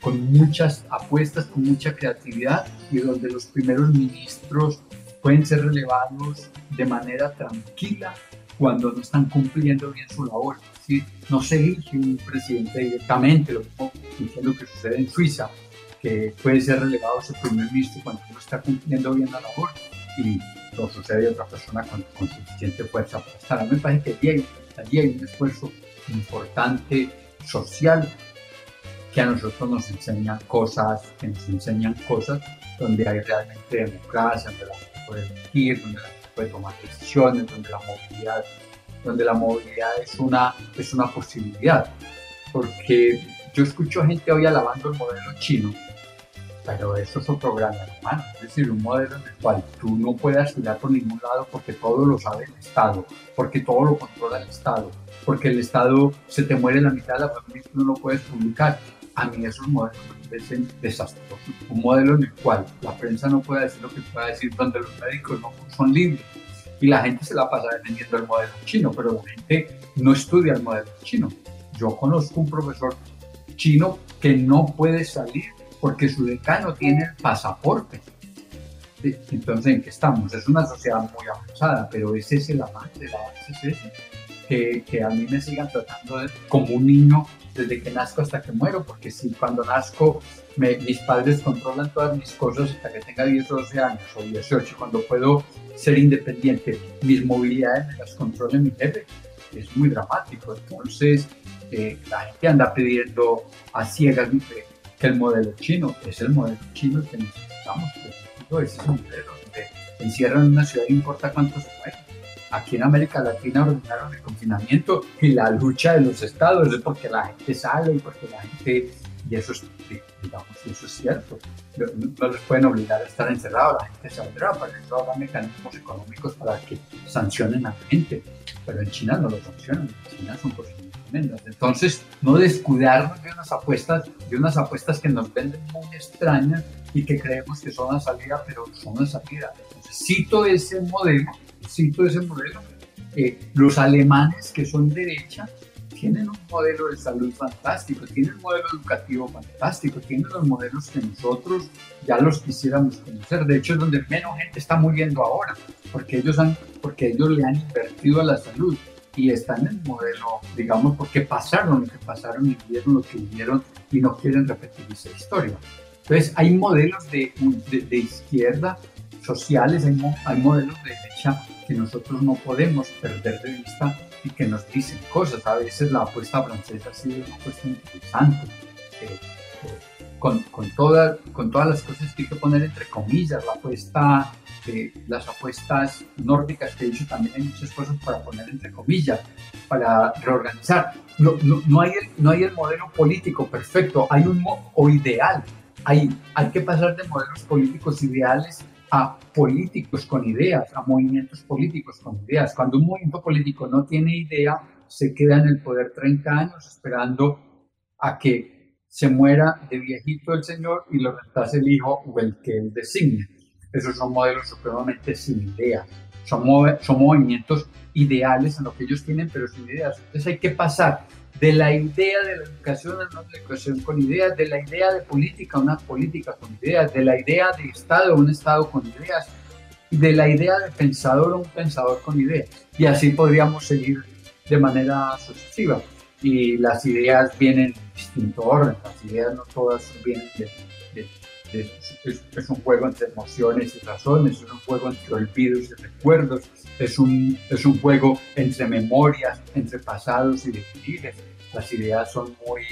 con muchas apuestas, con mucha creatividad y donde los primeros ministros pueden ser relevados de manera tranquila cuando no están cumpliendo bien su labor. ¿sí? No se elige un presidente directamente, lo mismo que sucede en Suiza, que puede ser relevado su primer ministro cuando no está cumpliendo bien la labor y lo sucede a otra persona con, suficiente fuerza para estar. A mí me parece que allí hay, un esfuerzo importante social que a nosotros nos enseñan cosas, que nos enseñan cosas donde hay realmente democracia, donde la gente puede elegir, donde la puede tomar decisiones, donde la movilidad, donde la movilidad es una, es una posibilidad. Porque yo escucho gente hoy alabando el modelo chino, pero eso es otro gran hermano, es decir, un modelo en el cual tú no puedes ir por ningún lado porque todo lo sabe el Estado, porque todo lo controla el Estado, porque el Estado se te muere la mitad de la familia y tú no lo puedes publicar. A mí esos modelos me parecen desastrosos. Un modelo en el cual la prensa no puede decir lo que pueda decir, donde los médicos no son libres. Y la gente se la pasa defendiendo el modelo chino, pero la gente no estudia el modelo chino. Yo conozco un profesor chino que no puede salir porque su decano tiene el pasaporte. Entonces, ¿en qué estamos? Es una sociedad muy avanzada, pero ese es el avance, el avance es ese. Que, que, a mí me sigan tratando como un niño desde que nazco hasta que muero, porque si cuando nazco mis padres controlan todas mis cosas hasta que tenga 10 o 12 años o 18, cuando puedo ser independiente, mis movilidades me las controla mi jefe, es muy dramático. Entonces, eh, la gente anda pidiendo a ciegas que el modelo chino es el modelo chino que necesitamos. Ese es un modelo donde encierran una ciudad y no importa cuántos se mueren. Aquí en América Latina ordenaron el confinamiento y la lucha de los estados es porque la gente sale y porque la gente, y eso es, digamos, eso es cierto, no, les pueden obligar a estar encerrados, la gente saldrá, para eso habrá mecanismos económicos para que sancionen a la gente, pero en China no lo sancionan, en China son posibles entonces, no descuidarnos de unas apuestas, de unas apuestas que nos venden muy extrañas y que creemos que son la salida, pero son la salida. Entonces, cito ese modelo, cito ese modelo. Eh, los alemanes que son derecha tienen un modelo de salud fantástico, tienen un modelo educativo fantástico, tienen los modelos que nosotros ya los quisiéramos conocer. De hecho, es donde menos gente está muriendo ahora, porque ellos, han, porque ellos le han invertido a la salud y están en el modelo, digamos, porque pasaron lo que pasaron y vieron lo que vivieron y no quieren repetir esa historia. Entonces, hay modelos de, de, izquierda sociales, hay, hay, modelos de derecha que nosotros no podemos perder de vista y que nos dicen cosas. A veces la apuesta francesa ha sido una apuesta interesante. Eh, eh, con, con, todas, con todas las cosas que hay que poner entre comillas, la apuesta las apuestas nórdicas que he dicho también hay muchas cosas para poner entre comillas, para reorganizar. No, no, hay, el, no hay el modelo político perfecto, hay un o ideal. Hay, hay que pasar de modelos políticos ideales a políticos con ideas, a movimientos políticos con ideas. Cuando un movimiento político no tiene idea, se queda en el poder 30 años esperando a que se muera de viejito el señor y lo reemplace el hijo o el que él designe esos son modelos supremamente sin ideas. Son, son movimientos ideales en lo que ellos tienen, pero sin ideas. Entonces hay que pasar de la idea de la educación a una educación con ideas, de la idea de política a una política con ideas, de la idea de Estado a un Estado con ideas, de la idea de pensador a un pensador con ideas. Y así podríamos seguir de manera sucesiva. Y las ideas vienen en distinto orden, las ideas no todas vienen de es, un juego entre emociones y razones, es un juego entre olvidos y recuerdos, es un, es un juego entre memorias, entre pasados y devenires. Las ideas son muy,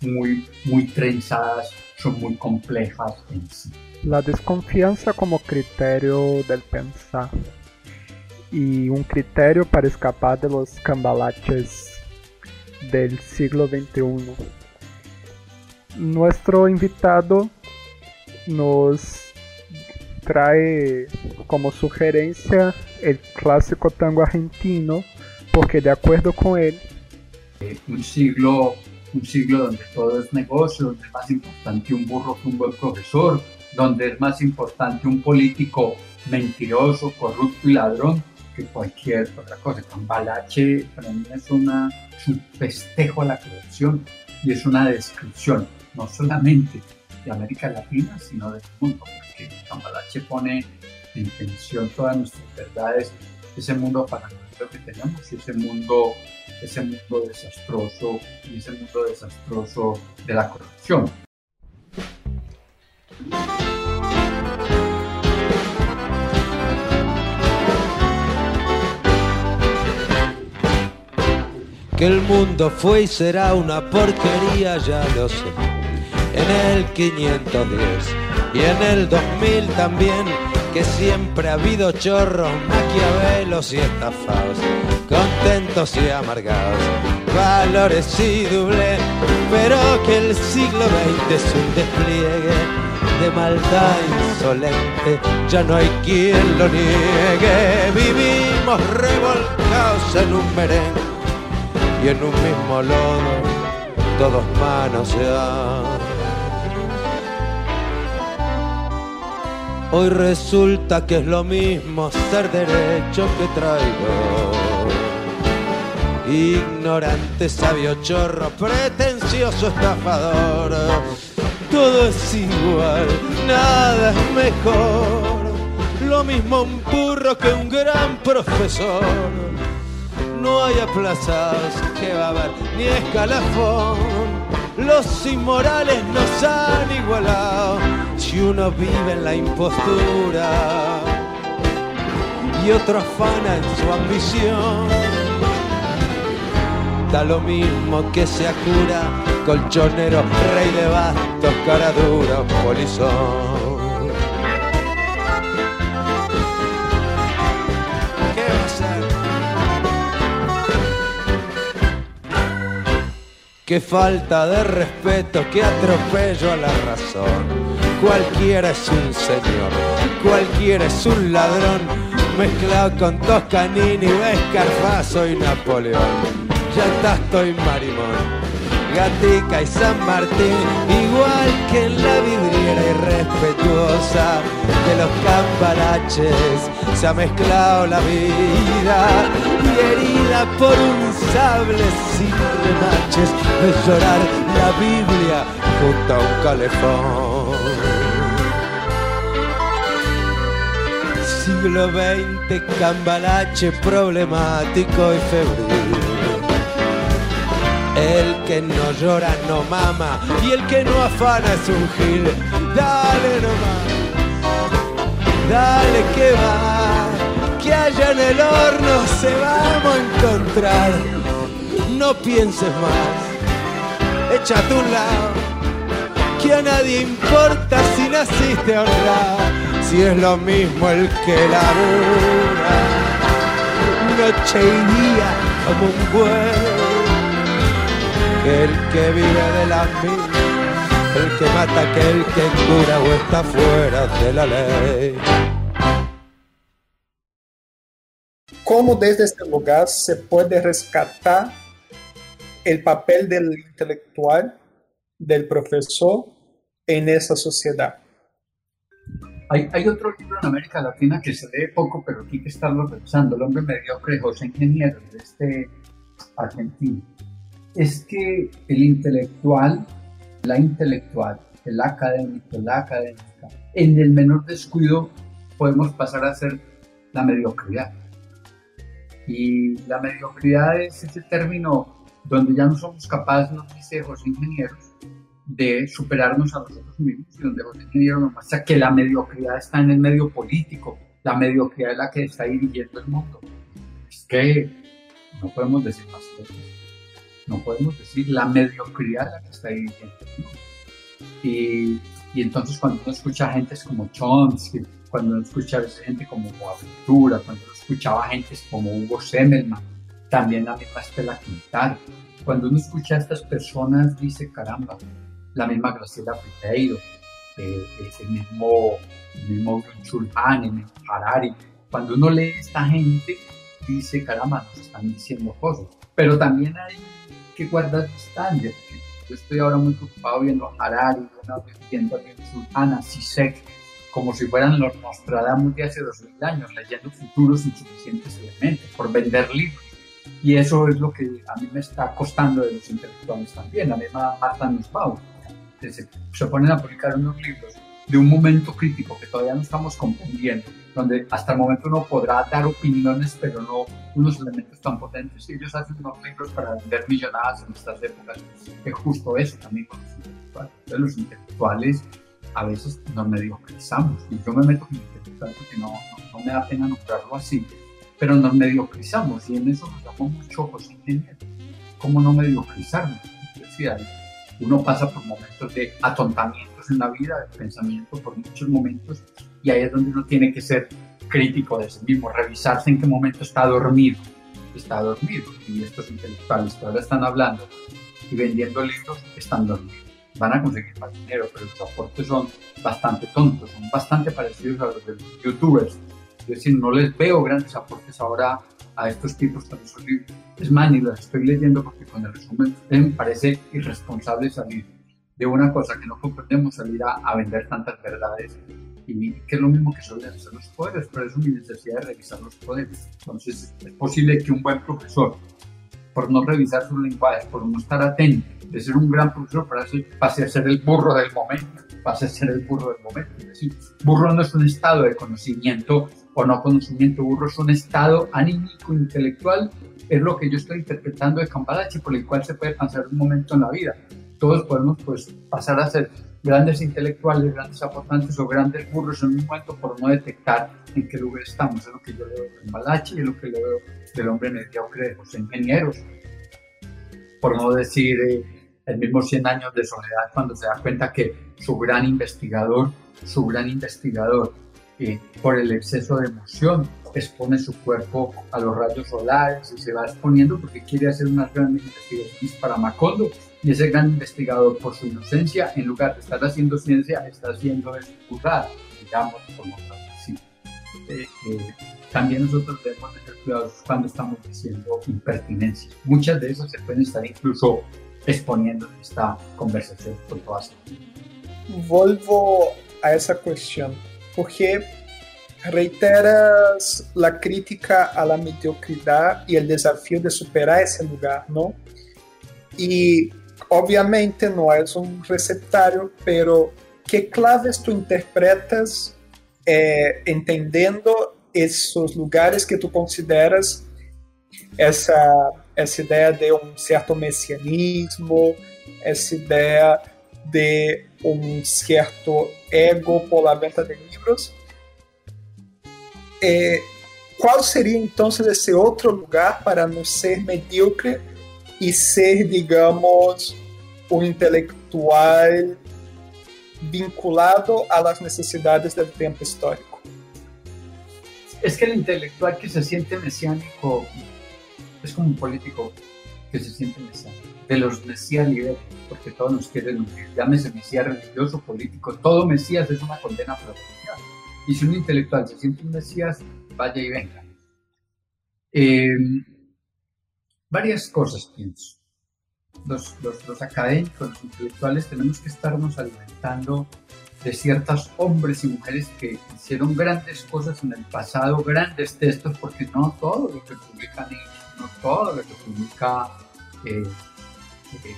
muy, muy trenzadas, son muy complejas en sí. La desconfianza como criterio del pensar y un criterio para escapar de los cambalaches del siglo XXI. Nuestro invitado nos trae como sugerencia el clásico tango argentino, porque de acuerdo con él, un siglo, un siglo donde todo es negocio, donde es más importante un burro que un buen profesor, donde es más importante un político mentiroso, corrupto y ladrón que cualquier otra cosa. Cambalache para mí es, una, es un festejo a la corrupción y es una descripción, no solamente de América Latina, sino del mundo, porque Cambalache pone en tensión todas nuestras verdades, ese mundo paralelo que tenemos y ese mundo, ese mundo desastroso y ese mundo desastroso de la corrupción. Que el mundo fue y será una porquería, ya lo sé en el 510 y en el 2000 también, que siempre ha habido chorros, maquiavelos y estafados, contentos y amargados, valores y doble, pero que el siglo XX es un despliegue de maldad insolente, ya no hay quien lo niegue, vivimos revolcados en un merengue y en un mismo lodo, todos manoseados. Hoy resulta que es lo mismo ser derecho que traigo. Ignorante, sabio, chorro, pretencioso, estafador. Todo es igual, nada es mejor. Lo mismo un burro que un gran profesor. No hay plazas que va a haber ni escalafón los inmorales nos han igualado si uno vive en la impostura y otro afana en su ambición. Da lo mismo que sea cura, colchonero, rey de bastos, cara dura, polizón. Qué falta de respeto, qué atropello a la razón. Cualquiera es un señor, cualquiera es un ladrón, mezclado con Toscanini, Escarfazo y Napoleón. Ya está, estoy marimón. Gatica y San Martín, igual que en la vidriera irrespetuosa de los camparaches, se ha mezclado la vida y herida por un sable sin remaches, de llorar la Biblia junto a un calefón. Siglo XX, cambalache problemático y febril el que no llora no mama y el que no afana es un gil. Dale nomás, dale que va, que allá en el horno se vamos a encontrar. No pienses más, échate un lado, que a nadie importa si naciste honrado, si es lo mismo el que labura, noche y día como un buen el que vive de la mil, el que mata aquel que cura o está fuera de la ley. ¿Cómo desde este lugar se puede rescatar el papel del intelectual, del profesor en esa sociedad? Hay, hay, otro libro en América Latina que se lee poco, pero hay que estarlo revisando. El hombre mediocre, José Ingeniero, de este argentino es que el intelectual, la intelectual, el académico, la académica, en el menor descuido podemos pasar a ser la mediocridad. Y la mediocridad es ese término donde ya no somos capaces, nos dice José Ingenieros, de superarnos a nosotros mismos y donde José Ingeniero nos muestra que la mediocridad está en el medio político, la mediocridad es la que está dirigiendo el mundo. Es que no podemos decir más cosas. No podemos decir la mediocridad es la que está dirigiendo el mundo. Y, entonces cuando uno escucha a gente como Chomsky, cuando uno escucha a gente como Boaventura, cuando uno escuchaba gente como Hugo Semmelman, también la misma Estela Quintar, cuando uno escucha a estas personas dice, caramba, la misma Graciela Friteiro, eh, el mismo, el mismo Chulhan, el mismo Harari. Cuando uno lee a esta gente, dice, caramba, nos están diciendo cosas. Pero también hay que guardar distancia. Yo estoy ahora muy preocupado viendo a Harari, viendo a Chulhan, a Sisek, como si fueran los Nostradamus de hace 2000 años, leyendo futuros insuficientes elementos, por vender libros. Y eso es lo que a mí me está costando de los intelectuales también. La misma Marta Nussbaum se, se ponen a publicar unos libros de un momento crítico que todavía no estamos comprendiendo, donde hasta el momento uno podrá dar opiniones, pero no unos elementos tan potentes. Ellos hacen unos libros para vender millonadas en estas épocas. Es justo eso también con los intelectuales. Los intelectuales a veces nos mediocrizamos. Y yo me meto con intelectual porque no, no, no, me da pena nombrarlo así, pero nos mediocrizamos. Y en eso nos llamó mucho José Ingeniero. ¿Cómo no mediocrizarnos? Decía, uno pasa por momentos de atontamientos en la vida, de pensamiento, por muchos momentos, y ahí es donde uno tiene que ser crítico de sí mismo, revisarse en qué momento está dormido. Está dormido. Y estos intelectuales que ahora están hablando y vendiendo libros están dormidos. Van a conseguir más dinero, pero los aportes son bastante tontos, son bastante parecidos a los de los youtubers. Es decir, no les veo grandes aportes ahora a estos tipos con esos. Es más, ni los estoy leyendo porque con el resumen me parece irresponsable salir de una cosa que no comprendemos, salir a, a vender tantas verdades y que es lo mismo que suelen hacer los poderes, pero es una necesidad de revisar los poderes. Entonces, es posible que un buen profesor, por no revisar sus lenguajes, por no estar atento, de ser un gran profesor, pase a ser el burro del momento, pase a ser el burro del momento. Es decir, burro no es un estado de conocimiento o no conocimiento, burro es un estado anímico, intelectual, es lo que yo estoy interpretando de Campalache, por el cual se puede pasar un momento en la vida. Todos podemos pues, pasar a ser grandes intelectuales, grandes aportantes o grandes burros en un momento por no detectar en qué lugar estamos. Es lo que yo veo en Malachi y es lo que yo veo del hombre mediocre de los ingenieros. Por no decir eh, el mismo 100 años de soledad cuando se da cuenta que su gran investigador, su gran investigador, eh, por el exceso de emoción, expone su cuerpo a los rayos solares y se va exponiendo porque quiere hacer unas grandes investigaciones para Macondo y ese gran investigador por su inocencia, en lugar de estar haciendo ciencia, está haciendo expulsar, digamos, como así. Eh, eh, también nosotros debemos tener cuidado cuando estamos diciendo impertinencias. Muchas de esas se pueden estar incluso exponiendo en esta conversación con todas. Vuelvo a esa cuestión, porque reiteras la crítica a la mediocridad y el desafío de superar ese lugar, ¿no? Y obviamente no es un receptario, pero ¿qué claves tú interpretas eh, esos lugares que tú consideras essa, essa ideia de um certo messianismo, essa ideia de um certo ego por la venta de livros. Eh, qual seria então esse outro lugar para não ser medíocre e ser, digamos, um intelectual vinculado às necessidades do tempo histórico? Es que el intelectual que se siente mesiánico es como un político que se siente mesiánico. De los mesías liberales, porque todos nos quieren unir. Llámese mesías religioso, político, todo mesías es una condena humanidad. Y si un intelectual se siente un mesías, vaya y venga. Eh, varias cosas pienso. Los, los, académicos, los intelectuales, tenemos que estarnos alimentando de ciertos hombres y mujeres que hicieron grandes cosas en el pasado, grandes textos, porque no todo lo que publican no todo lo que publica eh, eh,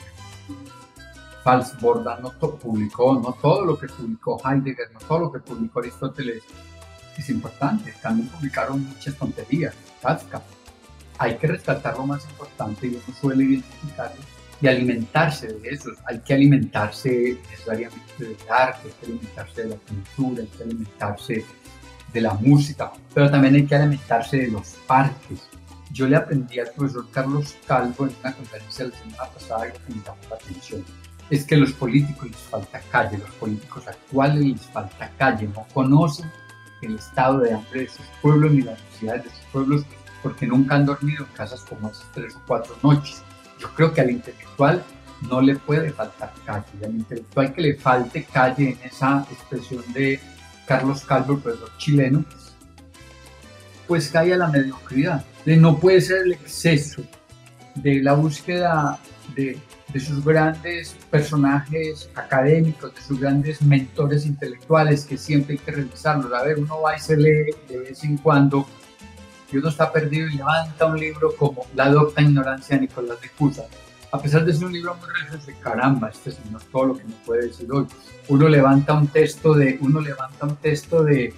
Falsborda, no publicó, no todo lo que publicó Heidegger, no todo lo que publicó Aristóteles es importante. También publicaron muchas tonterías, Kafka. Hay que rescatar lo más importante y uno suele identificarlo y alimentarse de eso. Hay que alimentarse necesariamente del arte, hay que alimentarse de la cultura, hay que alimentarse de la música, pero también hay que alimentarse de los parques. Yo le aprendí al profesor Carlos Calvo en una conferencia la semana pasada que me llamó la atención. Es que los políticos les falta calle, los políticos actuales les falta calle, no conocen el estado de hambre de sus pueblos ni las necesidades de sus pueblos porque nunca han dormido en casas como esas tres o cuatro noches. Yo creo que al intelectual no le puede faltar calle, al intelectual que le falte calle en esa expresión de Carlos Calvo, el profesor chileno, pues cae a la mediocridad. No puede ser el exceso de la búsqueda de, sus grandes personajes académicos, de sus grandes mentores intelectuales, que siempre hay que revisarlos. A ver, uno va y se lee de vez en cuando, y uno está perdido y levanta un libro como La docta ignorancia de Nicolás de Cusa. A pesar de ser un libro muy de caramba, este es todo lo que me puede decir hoy. Uno levanta un texto de, uno levanta un texto de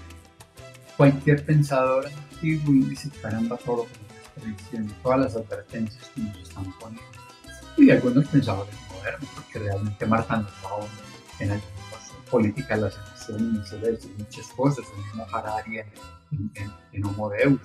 cualquier pensador antiguo y dice, caramba, todo que diciendo, todas las advertencias que nos están poniendo. Y algunos pensadores modernos, porque realmente Marta Nussbaum en la política de la selección y muchas cosas, el mismo Harari en, en, en Homo Deus,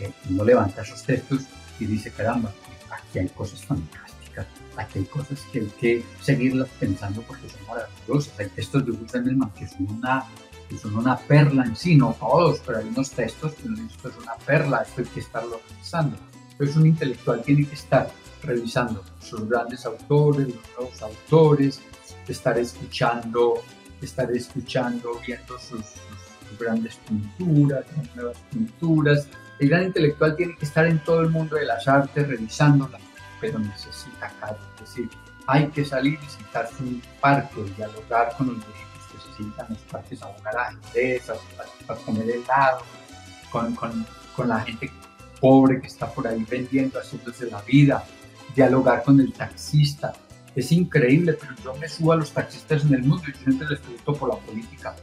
eh, uno levanta esos textos y dice, caramba, aquí hay cosas fantásticas, aquí hay cosas que hay que seguirlas pensando porque son maravillosas, hay textos de Husserl que son una que son una perla en sí, no todos, pero hay unos textos que esto es una perla, esto hay que estarlo pensando. Entonces un intelectual tiene que estar revisando sus grandes autores, los nuevos autores, estar escuchando, estar escuchando, viendo sus, grandes pinturas, las nuevas pinturas. El gran intelectual tiene que estar en todo el mundo de las artes revisándolas, pero necesita calma. Es decir, hay que salir y sentarse en un parque, dialogar con los en los parques a jugar a a, comer helado, con, con, con la gente pobre que está por ahí vendiendo, haciéndose la vida, dialogar con el taxista. Es increíble, pero yo me subo a los taxistas en el mundo y siempre les pregunto por la política.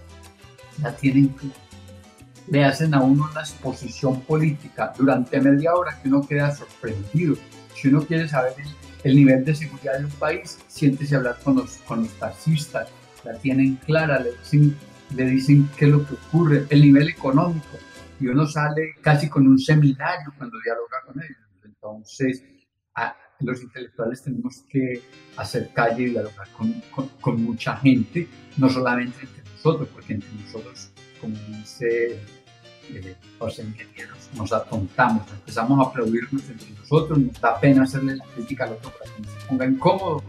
La tienen Le hacen a uno una exposición política durante media hora que uno queda sorprendido. Si uno quiere saber el, nivel de seguridad de un país, siéntese a hablar con los, con los taxistas. La tienen clara, le dicen, le dicen qué es lo que ocurre, el nivel económico. Y uno sale casi con un seminario cuando dialoga con ellos. Entonces, los intelectuales tenemos que hacer calle y dialogar con, con, mucha gente, no solamente entre nosotros, porque entre nosotros, como dice eh, los ingenieros, nos atontamos, empezamos a aplaudirnos entre nosotros, nos da pena hacerle la crítica al otro para que nos ponga incómodo,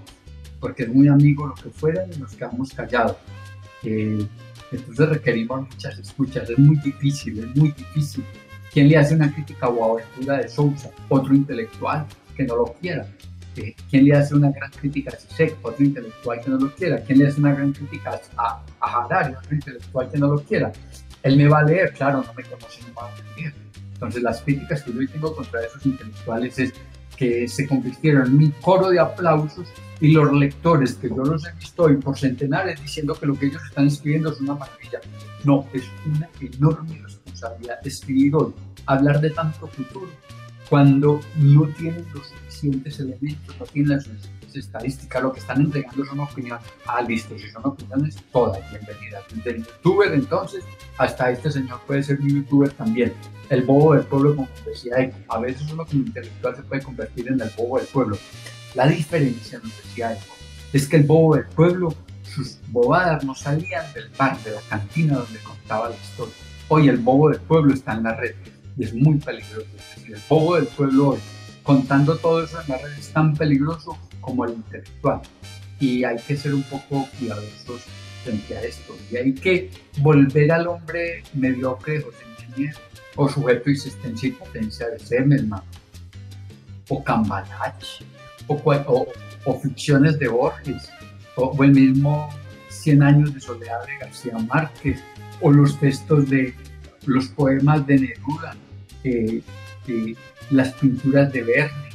porque es muy amigo lo que fuera y nos quedamos callados. Eh, entonces requerimos muchas escuchas, es muy difícil, es muy difícil. ¿Quién le hace una crítica a Boaventura de Sousa? Otro intelectual que no lo quiera. ¿Quién le hace una gran crítica a Zizek, otro intelectual que no lo quiera? ¿Quién le hace una gran crítica a, a Harari, otro intelectual que no lo quiera? Él me va a leer, claro, no me conoce, no va a entender. Entonces las críticas que yo tengo contra esos intelectuales es que se convirtieron en un coro de aplausos y los lectores que yo los he visto hoy por centenares diciendo que lo que ellos están escribiendo es una maravilla. No, es una enorme responsabilidad escribir hoy, hablar de tanto futuro, cuando no tienen los suficientes elementos, no tienen las suficientes estadísticas, lo que están entregando son opiniones. Ah, listo, si son opiniones, todas bienvenidas. Desde el youtuber, entonces, hasta este señor puede ser un youtuber también. El bobo del pueblo, como decía. A veces uno como intelectual se puede convertir en el bobo del pueblo. La diferencia, nos decía Eco, es que el bobo del pueblo, sus bobadas no salían del bar, de la cantina donde contaba la historia. Hoy el bobo del pueblo está en la red y es muy peligroso. El bobo del pueblo hoy, contando todo eso en la red, es tan peligroso como el intelectual. Y hay que ser un poco cuidadosos frente a esto. Y hay que volver al hombre mediocre José Ingeniero, o sujeto de existencia y potencia de Semelman, o Cambalache, o, o, ficciones de Borges, o, el mismo Cien años de soledad de García Márquez, o los textos de los poemas de Neruda, eh, eh, las pinturas de Verne,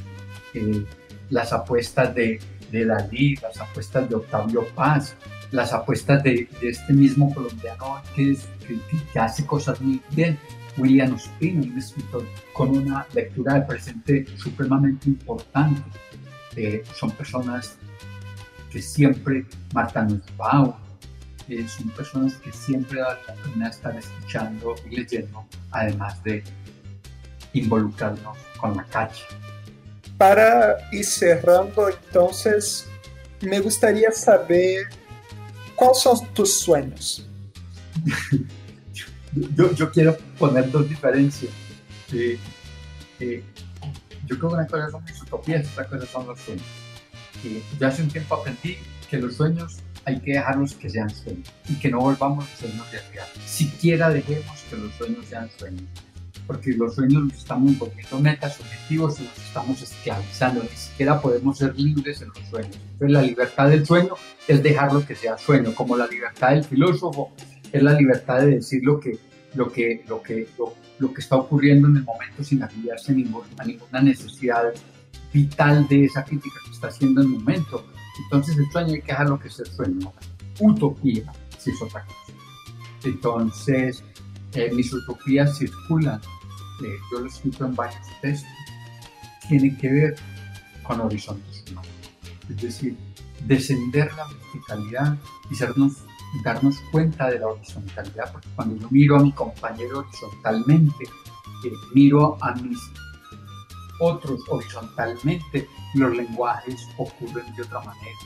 eh, las apuestas de, de, Dalí, las apuestas de Octavio Paz, las apuestas de, este mismo colombiano que, que, hace cosas muy bien, William Ospino, un escritor con una lectura de presente supremamente importante. eh, son personas que siempre, Marta Nussbaum, eh, son personas que siempre vale la pena estar escuchando y leyendo, además de involucrarnos con la calle. Para ir cerrando, entonces, me gustaría saber cuáles son tus sueños. yo, yo, quiero poner dos diferencias. Eh, eh, yo creo que una cosa son mis utopías, otra cosa son los sueños. Y yo hace un tiempo aprendí que los sueños hay que dejarlos que sean sueños y que no volvamos los sueños realidad. Siquiera dejemos que los sueños sean sueños. Porque los sueños nos estamos volviendo metas, objetivos y nos estamos esclavizando. Ni siquiera podemos ser libres en los sueños. Entonces la libertad del sueño es dejarlo que sea sueño, como la libertad del filósofo es la libertad de decir lo que, lo que, lo que, lo, que está ocurriendo en el momento sin afiliarse a, a ninguna necesidad vital de esa crítica que está haciendo en el momento entonces sueño hay que dejarlo que sea sueño. Utopía, si es otra cosa. Entonces, eh, mis utopías circulan, eh, yo lo escrito en varios textos, tienen que ver con horizontes humanos. Es decir, descender la verticalidad y darnos cuenta de la horizontalidad, porque cuando yo miro a mi compañero horizontalmente, eh, miro a mis otros horizontalmente, los lenguajes ocurren de otra manera.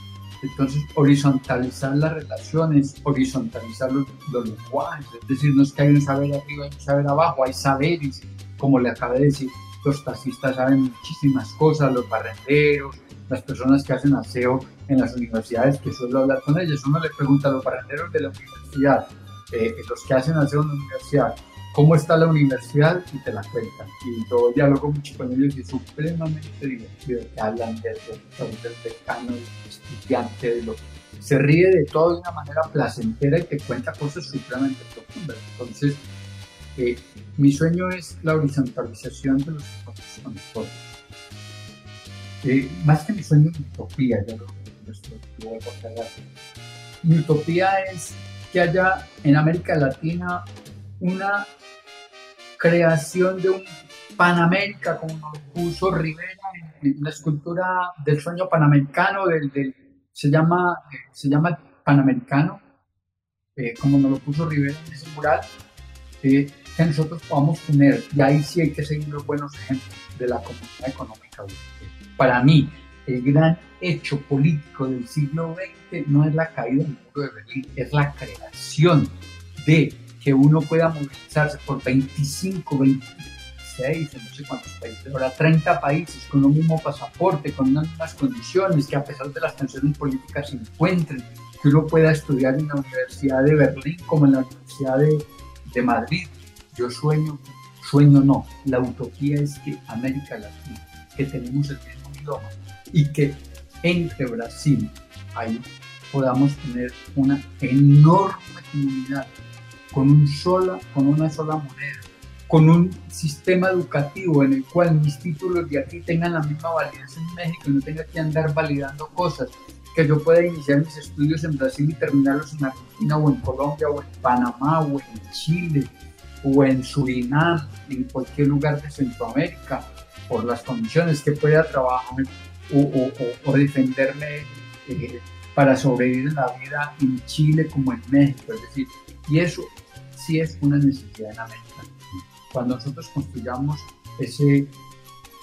Entonces, horizontalizar las relaciones, horizontalizar los, lenguajes, es decir, no es que hay un saber arriba y un saber abajo, hay saberes, como le acabé de decir, los taxistas saben muchísimas cosas, los barrenderos, las personas que hacen aseo en las universidades, que suelo hablar con ellos, uno le pregunta a los barrenderos de la universidad, eh, los que hacen en la universidad, cómo está la universidad y te la cuentan. Y yo diálogo mucho con ellos y es supremamente divertido. Que hablan del doctor, del decano, del estudiante, de lo se ríe de todo de una manera placentera y te cuenta cosas supremamente profundas. Entonces, eh, mi sueño es la horizontalización de los con eh, más que mi sueño, mi utopía, ya lo, Mi utopía es que haya en América Latina una creación de un Panamérica, como nos puso Rivera en, la escultura del sueño panamericano, del, se, llama, se llama Panamericano, eh, como nos lo puso Rivera en ese mural, eh, que nosotros podamos poner, y ahí sí hay que seguir los buenos ejemplos de la comunidad económica. Para mí, el gran hecho político del siglo XX no es la caída del muro de Berlín, es la creación de que uno pueda movilizarse por 25, 26, no sé cuántos países, ahora 30 países con un mismo pasaporte, con unas mismas condiciones, que a pesar de las tensiones políticas se encuentren, que uno pueda estudiar en la Universidad de Berlín como en la Universidad de, de Madrid. Yo sueño, sueño no, la utopía es que América Latina, que tenemos el mismo idioma y que entre Brasil ahí podamos tener una enorme comunidad con, un sola, con una sola moneda, con un sistema educativo en el cual mis títulos de aquí tengan la misma validez en México y no tenga que andar validando cosas, que yo pueda iniciar mis estudios en Brasil y terminarlos en Argentina o en Colombia o en Panamá o en Chile o en Surinam, en cualquier lugar de Centroamérica, por las condiciones que pueda trabajar o, o, defenderme eh, para sobrevivir en la vida en Chile como en México. Es decir, y eso sí es una necesidad en América Cuando nosotros construyamos ese,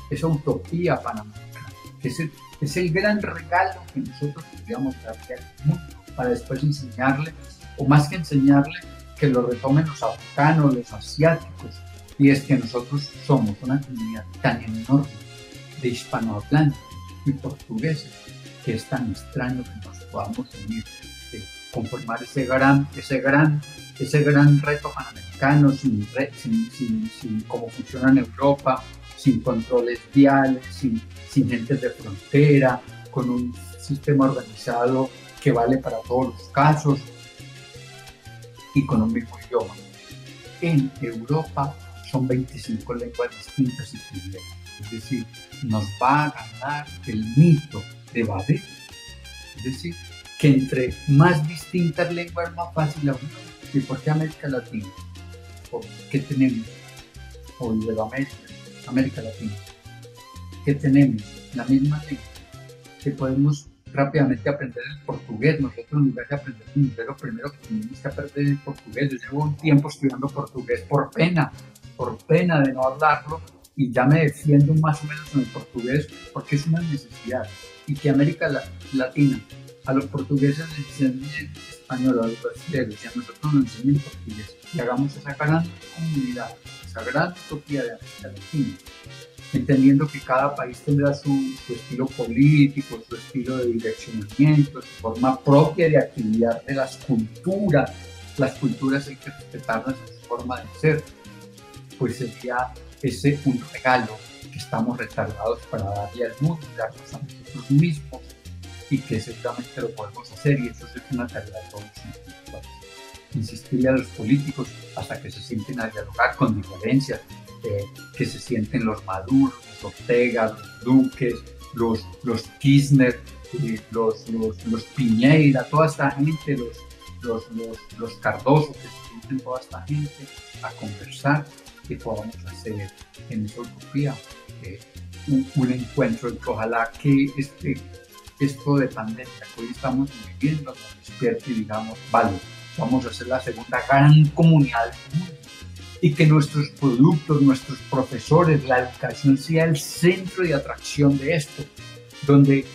esa utopía panamericana, que es el, es el gran regalo que nosotros podríamos darle al mundo para después enseñarle, o más que enseñarle, que lo retomen los africanos, los asiáticos, y es que nosotros somos una comunidad tan enorme de hispanohablantes y portugueses que es tan extraño que nos podamos unir, conformar ese gran, ese gran ese gran reto panamericano, sin, sin, sin, cómo funciona en Europa, sin controles viales, sin, sin gentes de frontera, con un sistema organizado que vale para todos los casos y con un mismo idioma. En Europa son 25 lenguas distintas y privilegios. Es decir, nos va a ganar el mito de Babel. Es decir, que entre más distintas lenguas más fácil unión ¿Y por qué América Latina? ¿Qué tenemos? O Iberoamérica, América Latina. ¿Qué tenemos? La misma lengua, que podemos rápidamente aprender el portugués. Nosotros en lugar de aprender el inglés, lo primero que tenemos que aprender el portugués. Yo llevo un tiempo estudiando portugués por pena, por pena de no hablarlo y ya me defiendo más o menos en el portugués porque es una necesidad. Y que América Latina, a los portugueses les enseñen español, a los brasileños y a nosotros nos enseñen portugués. Y hagamos esa gran comunidad, esa gran utopía de América Latina entendiendo que cada país tendrá su, estilo político, su estilo de direccionamiento, su forma propia de actividad de las culturas. Las culturas hay que respetarlas en su forma de ser. Pues sería ese un regalo que estamos retardados para darle al mundo, darnos a nosotros mismos y que seguramente lo podemos hacer y eso es una tarea de todos nosotros. Insistirle a los políticos hasta que se sienten a dialogar con diferencias, que se sienten los Maduros, los Ortega, los Duques, los, los Kirchner, eh, los, los, los, Piñeira, toda esta gente, los, los, los, Cardoso, que se sienten toda esta gente a conversar, que podamos hacer en esa utopía eh, un, encuentro y que ojalá que este, esto de pandemia que hoy estamos viviendo nos despierte y digamos, vale, vamos a hacer la segunda gran comunidad del mundo y que nuestros productos, nuestros profesores, la educación sea el centro de atracción de esto, donde,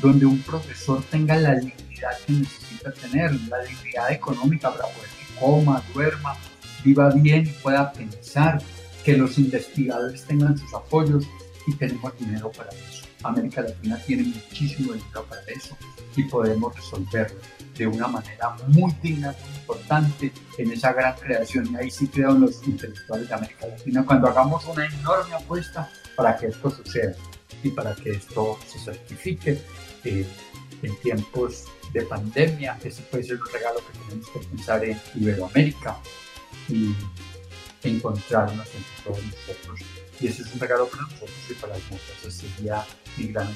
donde un profesor tenga la dignidad que necesita tener, la dignidad económica para poder que coma, duerma, viva bien pueda pensar, que los investigadores tengan sus apoyos y tenemos dinero para eso. América Latina tiene muchísimo dinero para eso y podemos resolverlo de una manera muy digna, muy importante en esa gran creación. Y ahí sí creo los intelectuales de América Latina, cuando hagamos una enorme apuesta para que esto suceda y para que esto se certifique eh, en tiempos de pandemia. Ese puede ser un regalo que tenemos que pensar en Iberoamérica y encontrarnos entre todos nosotros. Y ese es un regalo para nosotros y para las mujeres. Ese sería mi gran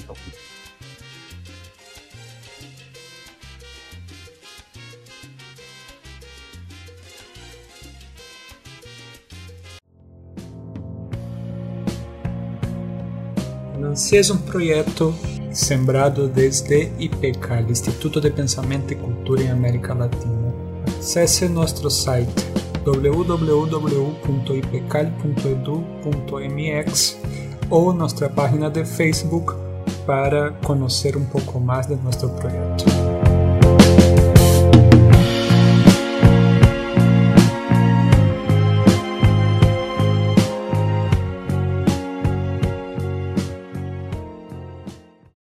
es un proyecto sembrado desde IPCAL, Instituto de Pensamiento y Cultura en América Latina. Acesse nuestro site www.ipcal.edu.mx o nuestra página de Facebook para conocer un poco más de nuestro proyecto.